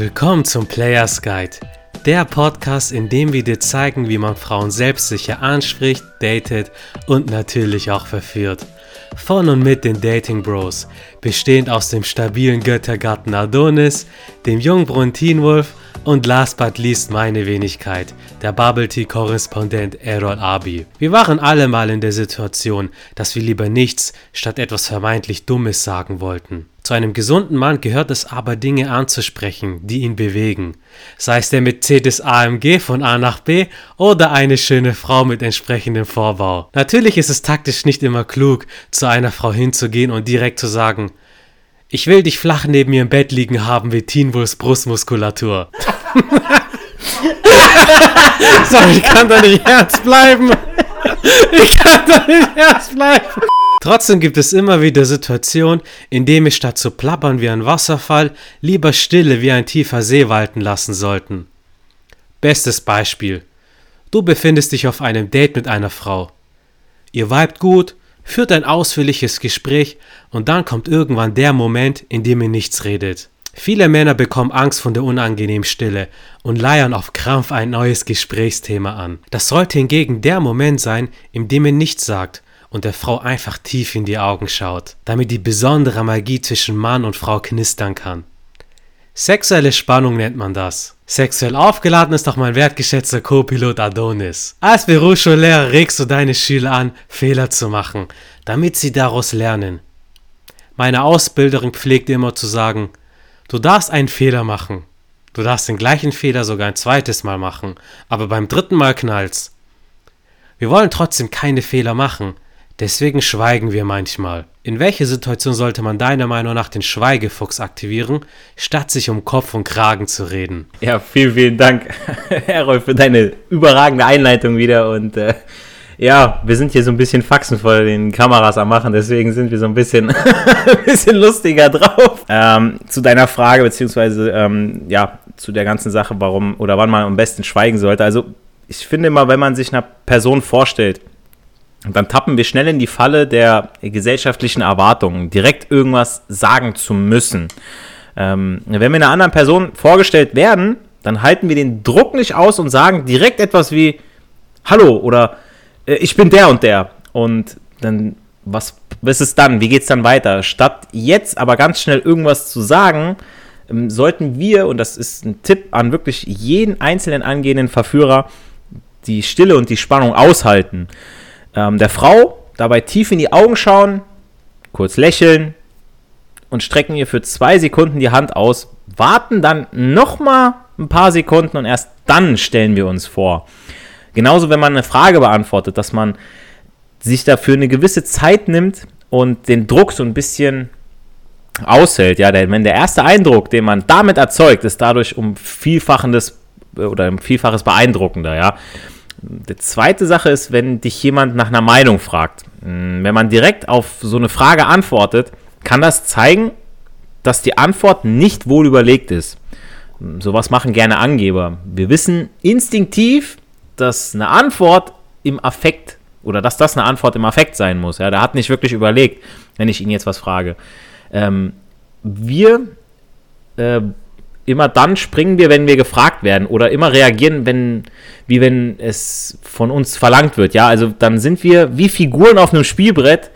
Willkommen zum Players Guide, der Podcast, in dem wir dir zeigen, wie man Frauen selbstsicher anspricht, datet und natürlich auch verführt. Von und mit den Dating Bros, bestehend aus dem stabilen Göttergatten Adonis, dem Jungbrunnen Teen Wolf und last but least meine Wenigkeit, der Bubble Tea Korrespondent Errol Abi. Wir waren alle mal in der Situation, dass wir lieber nichts statt etwas vermeintlich Dummes sagen wollten. Zu einem gesunden Mann gehört es aber, Dinge anzusprechen, die ihn bewegen. Sei es der Mercedes AMG von A nach B oder eine schöne Frau mit entsprechendem Vorbau. Natürlich ist es taktisch nicht immer klug, zu einer Frau hinzugehen und direkt zu sagen, ich will dich flach neben mir im Bett liegen haben wie Teenwolfs Brustmuskulatur. so, ich kann da nicht ernst bleiben. Ich kann da nicht ernst bleiben. Trotzdem gibt es immer wieder Situationen, in denen wir statt zu plappern wie ein Wasserfall lieber Stille wie ein tiefer See walten lassen sollten. Bestes Beispiel. Du befindest dich auf einem Date mit einer Frau. Ihr vibet gut, führt ein ausführliches Gespräch und dann kommt irgendwann der Moment, in dem ihr nichts redet. Viele Männer bekommen Angst vor der unangenehmen Stille und leiern auf Krampf ein neues Gesprächsthema an. Das sollte hingegen der Moment sein, in dem ihr nichts sagt und der Frau einfach tief in die Augen schaut, damit die besondere Magie zwischen Mann und Frau knistern kann. Sexuelle Spannung nennt man das. Sexuell aufgeladen ist auch mein wertgeschätzter Co-Pilot Adonis. Als Berufsschullehrer regst du deine Schüler an, Fehler zu machen, damit sie daraus lernen. Meine Ausbilderin pflegte immer zu sagen, du darfst einen Fehler machen. Du darfst den gleichen Fehler sogar ein zweites Mal machen, aber beim dritten Mal knallt's. Wir wollen trotzdem keine Fehler machen, Deswegen schweigen wir manchmal. In welcher Situation sollte man deiner Meinung nach den Schweigefuchs aktivieren, statt sich um Kopf und Kragen zu reden? Ja, vielen, vielen Dank, Errol, für deine überragende Einleitung wieder. Und äh, ja, wir sind hier so ein bisschen Faxen vor den Kameras am Machen, deswegen sind wir so ein bisschen, bisschen lustiger drauf. Ähm, zu deiner Frage, beziehungsweise ähm, ja, zu der ganzen Sache, warum oder wann man am besten schweigen sollte. Also, ich finde immer, wenn man sich einer Person vorstellt, und dann tappen wir schnell in die Falle der gesellschaftlichen Erwartungen, direkt irgendwas sagen zu müssen. Ähm, wenn wir einer anderen Person vorgestellt werden, dann halten wir den Druck nicht aus und sagen direkt etwas wie Hallo oder äh, ich bin der und der. Und dann, was, was ist dann? Wie geht es dann weiter? Statt jetzt aber ganz schnell irgendwas zu sagen, ähm, sollten wir, und das ist ein Tipp an wirklich jeden einzelnen angehenden Verführer, die Stille und die Spannung aushalten ähm, der Frau dabei tief in die Augen schauen, kurz lächeln und strecken ihr für zwei Sekunden die Hand aus, warten dann nochmal ein paar Sekunden und erst dann stellen wir uns vor. Genauso, wenn man eine Frage beantwortet, dass man sich dafür eine gewisse Zeit nimmt und den Druck so ein bisschen aushält. Ja, denn wenn der erste Eindruck, den man damit erzeugt, ist dadurch um Vielfaches oder um Vielfaches beeindruckender. Ja, die zweite Sache ist, wenn dich jemand nach einer Meinung fragt. Hm, wenn man direkt auf so eine Frage antwortet, kann das zeigen, dass die Antwort nicht wohl überlegt ist. Hm, sowas machen gerne Angeber. Wir wissen instinktiv, dass eine Antwort im Affekt oder dass das eine Antwort im Affekt sein muss. Ja, der hat nicht wirklich überlegt, wenn ich ihn jetzt was frage. Ähm, wir äh, immer dann springen wir, wenn wir gefragt werden oder immer reagieren, wenn, wie wenn es von uns verlangt wird. Ja, also dann sind wir wie Figuren auf einem Spielbrett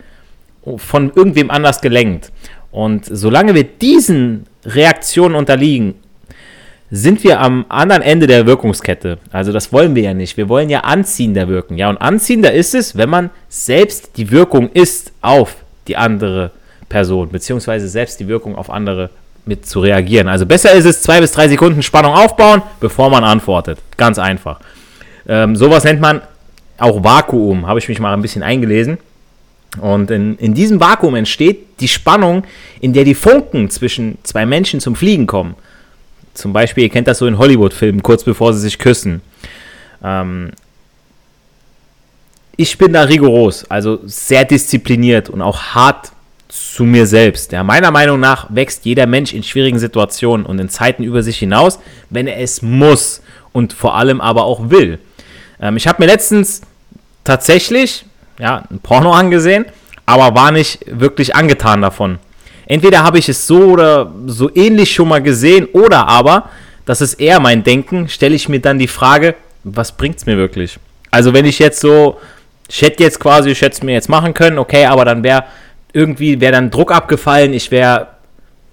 von irgendwem anders gelenkt. Und solange wir diesen Reaktionen unterliegen, sind wir am anderen Ende der Wirkungskette. Also das wollen wir ja nicht. Wir wollen ja anziehender wirken. Ja, und anziehender ist es, wenn man selbst die Wirkung ist auf die andere Person, beziehungsweise selbst die Wirkung auf andere mit zu reagieren. Also besser ist es, zwei bis drei Sekunden Spannung aufbauen, bevor man antwortet. Ganz einfach. Ähm, sowas nennt man auch Vakuum, habe ich mich mal ein bisschen eingelesen. Und in, in diesem Vakuum entsteht die Spannung, in der die Funken zwischen zwei Menschen zum Fliegen kommen. Zum Beispiel, ihr kennt das so in Hollywood-Filmen, kurz bevor sie sich küssen. Ähm, ich bin da rigoros, also sehr diszipliniert und auch hart zu mir selbst. Ja, meiner Meinung nach wächst jeder Mensch in schwierigen Situationen und in Zeiten über sich hinaus, wenn er es muss und vor allem aber auch will. Ähm, ich habe mir letztens tatsächlich ja, ein Porno angesehen, aber war nicht wirklich angetan davon. entweder habe ich es so oder so ähnlich schon mal gesehen oder aber, das ist eher mein Denken, stelle ich mir dann die Frage, was bringt es mir wirklich? Also wenn ich jetzt so, ich hätte jetzt quasi, ich hätte es mir jetzt machen können, okay, aber dann wäre irgendwie, wäre dann Druck abgefallen, ich wäre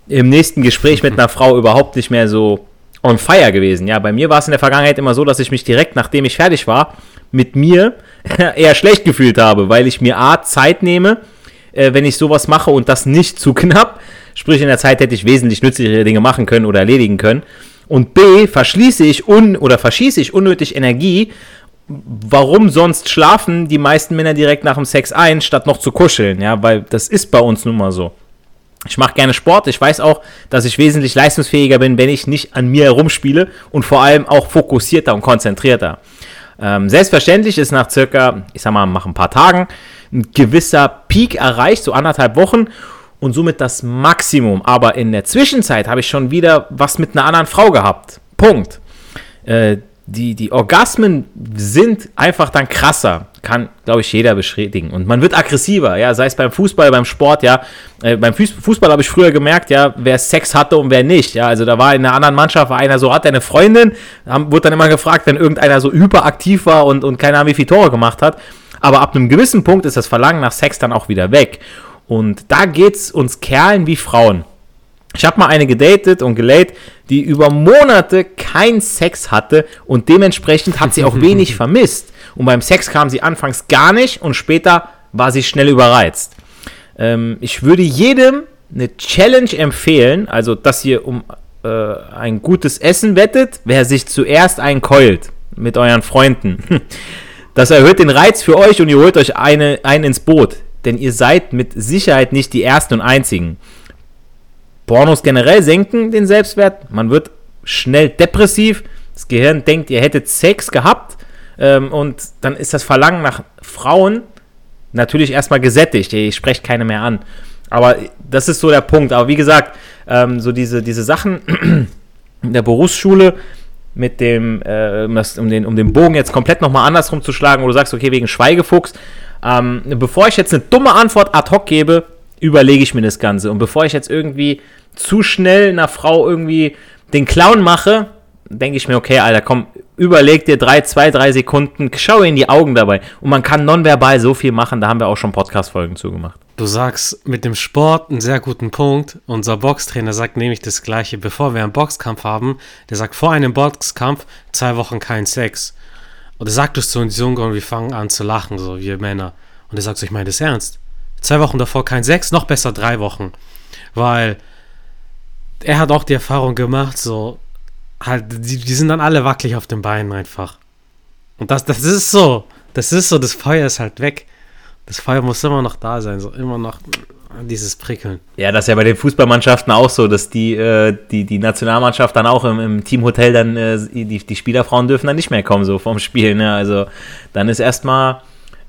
im nächsten Gespräch mit einer Frau überhaupt nicht mehr so on fire gewesen. Ja, bei mir war es in der Vergangenheit immer so, dass ich mich direkt, nachdem ich fertig war, mit mir eher schlecht gefühlt habe, weil ich mir A, Zeit nehme, äh, wenn ich sowas mache und das nicht zu knapp. Sprich, in der Zeit hätte ich wesentlich nützlichere Dinge machen können oder erledigen können. Und B, verschließe ich un oder verschieße ich unnötig Energie. Warum sonst schlafen die meisten Männer direkt nach dem Sex ein, statt noch zu kuscheln? Ja, weil das ist bei uns nun mal so. Ich mache gerne Sport. Ich weiß auch, dass ich wesentlich leistungsfähiger bin, wenn ich nicht an mir herumspiele und vor allem auch fokussierter und konzentrierter. Ähm, selbstverständlich ist nach circa, ich sag mal, nach ein paar Tagen ein gewisser Peak erreicht, so anderthalb Wochen und somit das Maximum. Aber in der Zwischenzeit habe ich schon wieder was mit einer anderen Frau gehabt. Punkt. Äh, die, die Orgasmen sind einfach dann krasser. Kann, glaube ich, jeder beschädigen. Und man wird aggressiver, ja, sei es beim Fußball, beim Sport, ja. Äh, beim Fußball habe ich früher gemerkt, ja, wer Sex hatte und wer nicht. Ja, also da war in einer anderen Mannschaft, war einer so, hat eine Freundin, haben, wurde dann immer gefragt, wenn irgendeiner so hyperaktiv war und, und keine Ahnung, wie viele Tore gemacht hat. Aber ab einem gewissen Punkt ist das Verlangen nach Sex dann auch wieder weg. Und da geht es uns Kerlen wie Frauen. Ich habe mal eine gedatet und gelayt, die über Monate keinen Sex hatte und dementsprechend hat sie auch wenig vermisst. Und beim Sex kam sie anfangs gar nicht und später war sie schnell überreizt. Ähm, ich würde jedem eine Challenge empfehlen, also dass ihr um äh, ein gutes Essen wettet, wer sich zuerst einkeult mit euren Freunden. Das erhöht den Reiz für euch und ihr holt euch eine, einen ins Boot. Denn ihr seid mit Sicherheit nicht die Ersten und Einzigen. Pornos generell senken den Selbstwert. Man wird schnell depressiv. Das Gehirn denkt, ihr hättet Sex gehabt. Ähm, und dann ist das Verlangen nach Frauen natürlich erstmal gesättigt. Ich spreche keine mehr an. Aber das ist so der Punkt. Aber wie gesagt, ähm, so diese, diese Sachen in der Berufsschule mit dem, äh, um, den, um den Bogen jetzt komplett nochmal andersrum zu schlagen, wo du sagst, okay, wegen Schweigefuchs. Ähm, bevor ich jetzt eine dumme Antwort ad hoc gebe, überlege ich mir das Ganze. Und bevor ich jetzt irgendwie zu schnell einer Frau irgendwie den Clown mache, denke ich mir, okay, Alter, komm, überleg dir drei, zwei, drei Sekunden, schau in die Augen dabei. Und man kann nonverbal so viel machen, da haben wir auch schon Podcast-Folgen zugemacht. Du sagst mit dem Sport einen sehr guten Punkt. Unser Boxtrainer sagt nämlich das Gleiche, bevor wir einen Boxkampf haben. Der sagt vor einem Boxkampf zwei Wochen kein Sex. Und er sagt es zu uns Jungen und wir fangen an zu lachen, so wir Männer. Und er sagt so, ich meine das ernst. Zwei Wochen davor kein Sex, noch besser drei Wochen. Weil er hat auch die Erfahrung gemacht, so, halt, die, die sind dann alle wackelig auf den Beinen einfach. Und das, das ist so. Das ist so, das Feuer ist halt weg. Das Feuer muss immer noch da sein, so immer noch dieses Prickeln. Ja, das ist ja bei den Fußballmannschaften auch so, dass die, äh, die, die Nationalmannschaft dann auch im, im Teamhotel dann, äh, die, die Spielerfrauen dürfen dann nicht mehr kommen, so vom Spiel. Ne? Also dann ist erstmal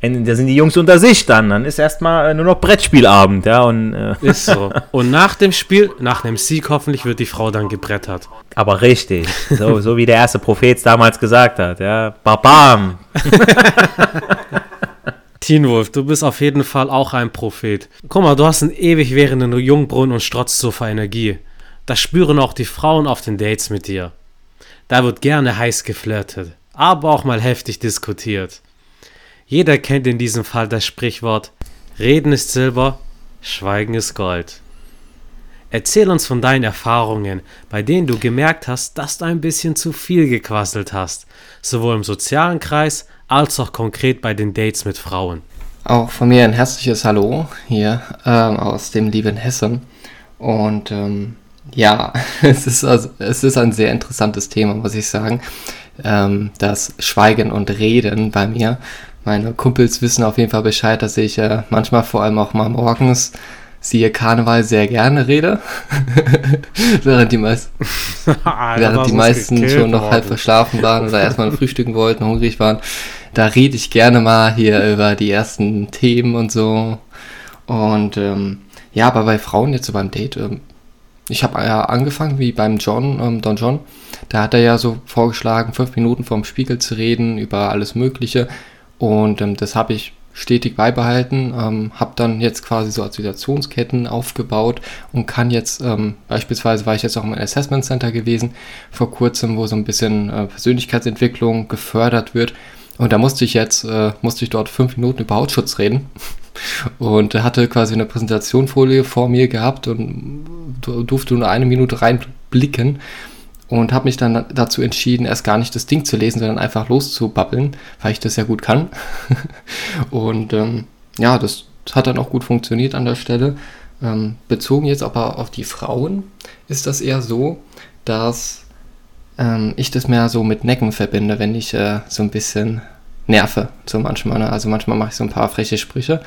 da sind die Jungs unter sich dann. Dann ist erstmal äh, nur noch Brettspielabend, ja. Und, äh. Ist so. Und nach dem Spiel, nach dem Sieg hoffentlich, wird die Frau dann gebrettert. Aber richtig. So, so wie der erste Prophet damals gesagt hat, ja. Babam! Teen Wolf, du bist auf jeden Fall auch ein Prophet. Guck mal, du hast einen ewig währenden Jungbrunnen und strotzt so vor Energie. Das spüren auch die Frauen auf den Dates mit dir. Da wird gerne heiß geflirtet, aber auch mal heftig diskutiert. Jeder kennt in diesem Fall das Sprichwort Reden ist Silber, Schweigen ist Gold. Erzähl uns von deinen Erfahrungen, bei denen du gemerkt hast, dass du ein bisschen zu viel gequasselt hast, sowohl im sozialen Kreis als auch konkret bei den Dates mit Frauen. Auch von mir ein herzliches Hallo hier ähm, aus dem lieben Hessen. Und ähm, ja, es ist, also, es ist ein sehr interessantes Thema, muss ich sagen. Ähm, das Schweigen und Reden bei mir meine Kumpels wissen auf jeden Fall Bescheid, dass ich äh, manchmal vor allem auch mal morgens siehe Karneval sehr gerne rede. während die, meist während die meisten schon noch halb verschlafen waren oder erstmal frühstücken wollten, hungrig waren. Da rede ich gerne mal hier über die ersten Themen und so. Und ähm, ja, aber bei Frauen jetzt so beim Date, ähm, ich habe ja angefangen wie beim John, ähm, Don John. Da hat er ja so vorgeschlagen, fünf Minuten vorm Spiegel zu reden über alles Mögliche. Und ähm, das habe ich stetig beibehalten, ähm, habe dann jetzt quasi so Assoziationsketten aufgebaut und kann jetzt, ähm, beispielsweise war ich jetzt auch im Assessment Center gewesen vor kurzem, wo so ein bisschen äh, Persönlichkeitsentwicklung gefördert wird. Und da musste ich jetzt, äh, musste ich dort fünf Minuten über Hautschutz reden und hatte quasi eine Präsentationfolie vor mir gehabt und durfte nur eine Minute reinblicken und habe mich dann dazu entschieden, erst gar nicht das Ding zu lesen, sondern einfach loszubabbeln, weil ich das ja gut kann. und ähm, ja, das hat dann auch gut funktioniert an der Stelle. Ähm, bezogen jetzt aber auf die Frauen ist das eher so, dass ähm, ich das mehr so mit Necken verbinde, wenn ich äh, so ein bisschen nerve, so manchmal. Ne? Also manchmal mache ich so ein paar freche Sprüche.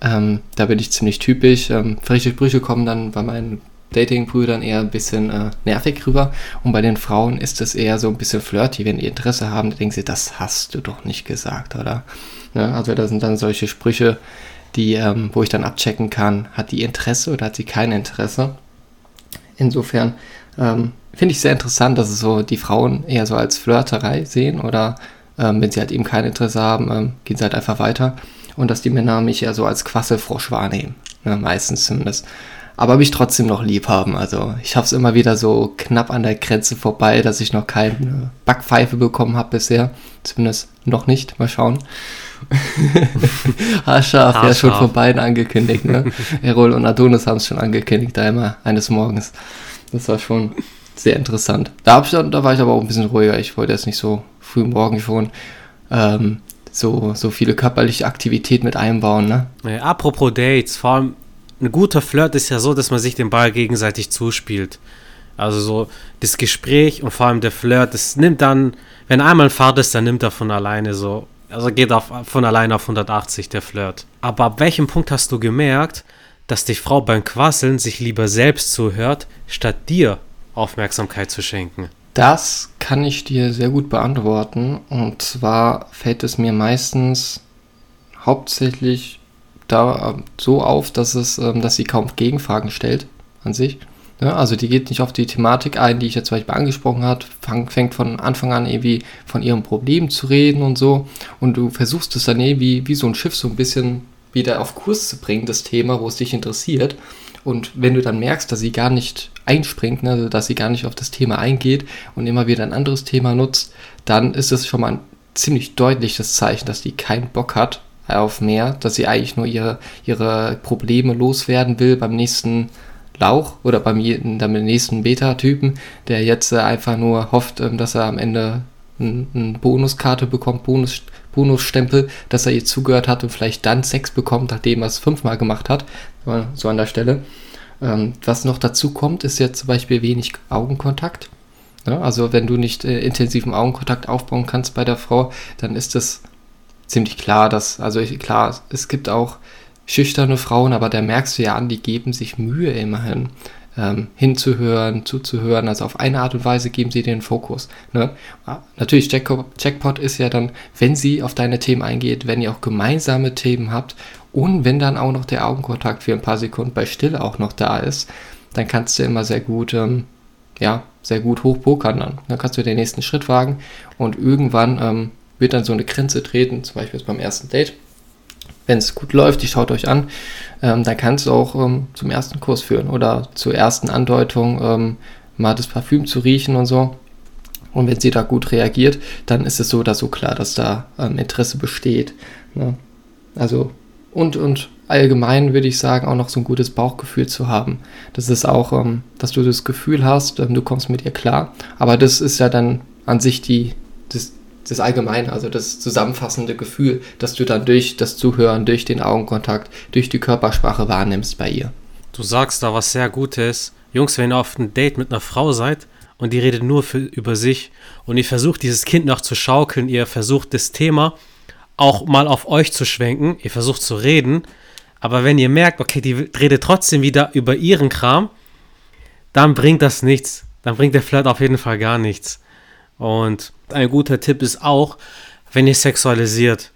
Ähm, da bin ich ziemlich typisch. Ähm, freche Sprüche kommen dann bei meinen Dating-Brüdern eher ein bisschen äh, nervig rüber. Und bei den Frauen ist es eher so ein bisschen flirty, wenn die Interesse haben, denken sie, das hast du doch nicht gesagt, oder? Ne? also da sind dann solche Sprüche, die, ähm, wo ich dann abchecken kann, hat die Interesse oder hat sie kein Interesse. Insofern ähm, finde ich sehr interessant, dass es so die Frauen eher so als Flirterei sehen oder ähm, wenn sie halt eben kein Interesse haben, ähm, gehen sie halt einfach weiter. Und dass die Männer mich eher so als Quasselfrosch wahrnehmen. Ne, meistens zumindest aber mich trotzdem noch lieb haben. Also ich habe es immer wieder so knapp an der Grenze vorbei, dass ich noch keine Backpfeife bekommen habe bisher. Zumindest noch nicht. Mal schauen. Haarscharf, ja schon von beiden angekündigt. Ne? Errol und Adonis haben es schon angekündigt, einmal eines Morgens. Das war schon sehr interessant. Da, ich, da war ich aber auch ein bisschen ruhiger. Ich wollte jetzt nicht so früh morgen schon ähm, so, so viele körperliche Aktivität mit einbauen. Ne? Ja, apropos Dates, vor allem ein guter Flirt ist ja so, dass man sich den Ball gegenseitig zuspielt. Also so das Gespräch und vor allem der Flirt, das nimmt dann, wenn einmal ein Fahrt ist, dann nimmt er von alleine so, also geht auf, von alleine auf 180 der Flirt. Aber ab welchem Punkt hast du gemerkt, dass die Frau beim Quasseln sich lieber selbst zuhört, statt dir Aufmerksamkeit zu schenken? Das kann ich dir sehr gut beantworten. Und zwar fällt es mir meistens hauptsächlich da ähm, so auf, dass, es, ähm, dass sie kaum Gegenfragen stellt an sich. Ja, also die geht nicht auf die Thematik ein, die ich jetzt zum Beispiel angesprochen habe, fängt von Anfang an irgendwie von ihrem Problem zu reden und so. Und du versuchst es dann irgendwie wie so ein Schiff so ein bisschen wieder auf Kurs zu bringen, das Thema, wo es dich interessiert. Und wenn du dann merkst, dass sie gar nicht einspringt, ne, also dass sie gar nicht auf das Thema eingeht und immer wieder ein anderes Thema nutzt, dann ist das schon mal ein ziemlich deutliches Zeichen, dass die keinen Bock hat auf mehr, dass sie eigentlich nur ihre, ihre Probleme loswerden will beim nächsten Lauch oder beim, beim nächsten Beta-Typen, der jetzt äh, einfach nur hofft, ähm, dass er am Ende eine Bonuskarte bekommt, Bonus, Bonusstempel, dass er ihr zugehört hat und vielleicht dann Sex bekommt, nachdem er es fünfmal gemacht hat, so an der Stelle. Ähm, was noch dazu kommt, ist jetzt zum Beispiel wenig Augenkontakt. Also wenn du nicht äh, intensiven Augenkontakt aufbauen kannst bei der Frau, dann ist das ziemlich klar, dass, also ich, klar, es gibt auch schüchterne Frauen, aber da merkst du ja an, die geben sich Mühe immerhin. Ähm, hinzuhören, zuzuhören. Also auf eine Art und Weise geben sie den Fokus. Ne? Natürlich, Jackpot ist ja dann, wenn sie auf deine Themen eingeht, wenn ihr auch gemeinsame Themen habt und wenn dann auch noch der Augenkontakt für ein paar Sekunden bei Stille auch noch da ist, dann kannst du immer sehr gut, ähm, ja, sehr gut hochpokern dann. Dann kannst du den nächsten Schritt wagen und irgendwann ähm, wird dann so eine Grenze treten, zum Beispiel beim ersten Date. Wenn es gut läuft, die schaut euch an, ähm, dann kannst du auch ähm, zum ersten Kurs führen oder zur ersten Andeutung ähm, mal das Parfüm zu riechen und so. Und wenn sie da gut reagiert, dann ist es so oder so klar, dass da ähm, Interesse besteht. Ne? Also, und, und allgemein würde ich sagen, auch noch so ein gutes Bauchgefühl zu haben. Das ist auch, ähm, dass du das Gefühl hast, ähm, du kommst mit ihr klar. Aber das ist ja dann an sich die, das, das Allgemeine, also das zusammenfassende Gefühl, das du dann durch das Zuhören, durch den Augenkontakt, durch die Körpersprache wahrnimmst bei ihr. Du sagst da was sehr Gutes. Jungs, wenn ihr auf einem Date mit einer Frau seid und die redet nur für, über sich und ihr versucht dieses Kind noch zu schaukeln, ihr versucht das Thema auch mal auf euch zu schwenken, ihr versucht zu reden, aber wenn ihr merkt, okay, die redet trotzdem wieder über ihren Kram, dann bringt das nichts. Dann bringt der Flirt auf jeden Fall gar nichts. Und ein guter Tipp ist auch, wenn ihr sexualisiert,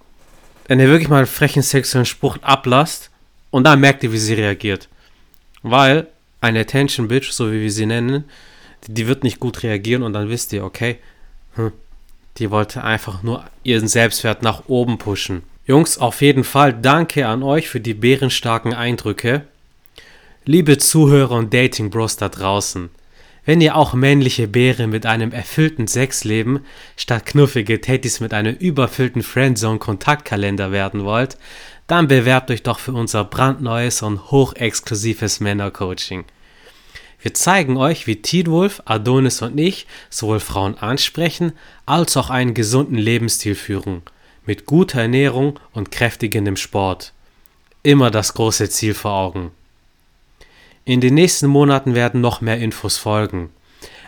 wenn ihr wirklich mal einen frechen sexuellen Spruch ablasst und dann merkt ihr, wie sie reagiert. Weil eine Attention Bitch, so wie wir sie nennen, die, die wird nicht gut reagieren und dann wisst ihr, okay, hm, die wollte einfach nur ihren Selbstwert nach oben pushen. Jungs, auf jeden Fall danke an euch für die bärenstarken Eindrücke. Liebe Zuhörer und Dating Bros da draußen, wenn ihr auch männliche Bären mit einem erfüllten Sexleben statt knuffige Tätis mit einem überfüllten Friendzone-Kontaktkalender werden wollt, dann bewerbt euch doch für unser brandneues und hochexklusives Männercoaching. Wir zeigen euch, wie Tidwolf, Adonis und ich sowohl Frauen ansprechen, als auch einen gesunden Lebensstil führen, mit guter Ernährung und kräftigendem Sport. Immer das große Ziel vor Augen. In den nächsten Monaten werden noch mehr Infos folgen.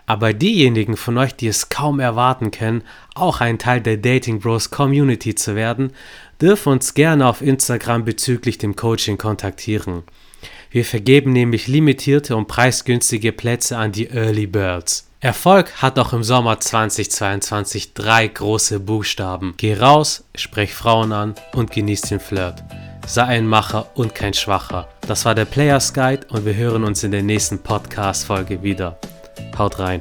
Aber diejenigen von euch, die es kaum erwarten können, auch ein Teil der Dating Bros Community zu werden, dürfen uns gerne auf Instagram bezüglich dem Coaching kontaktieren. Wir vergeben nämlich limitierte und preisgünstige Plätze an die Early Birds. Erfolg hat auch im Sommer 2022 drei große Buchstaben. Geh raus, sprech Frauen an und genieß den Flirt. Sei ein Macher und kein Schwacher. Das war der Players Guide und wir hören uns in der nächsten Podcast-Folge wieder. Haut rein.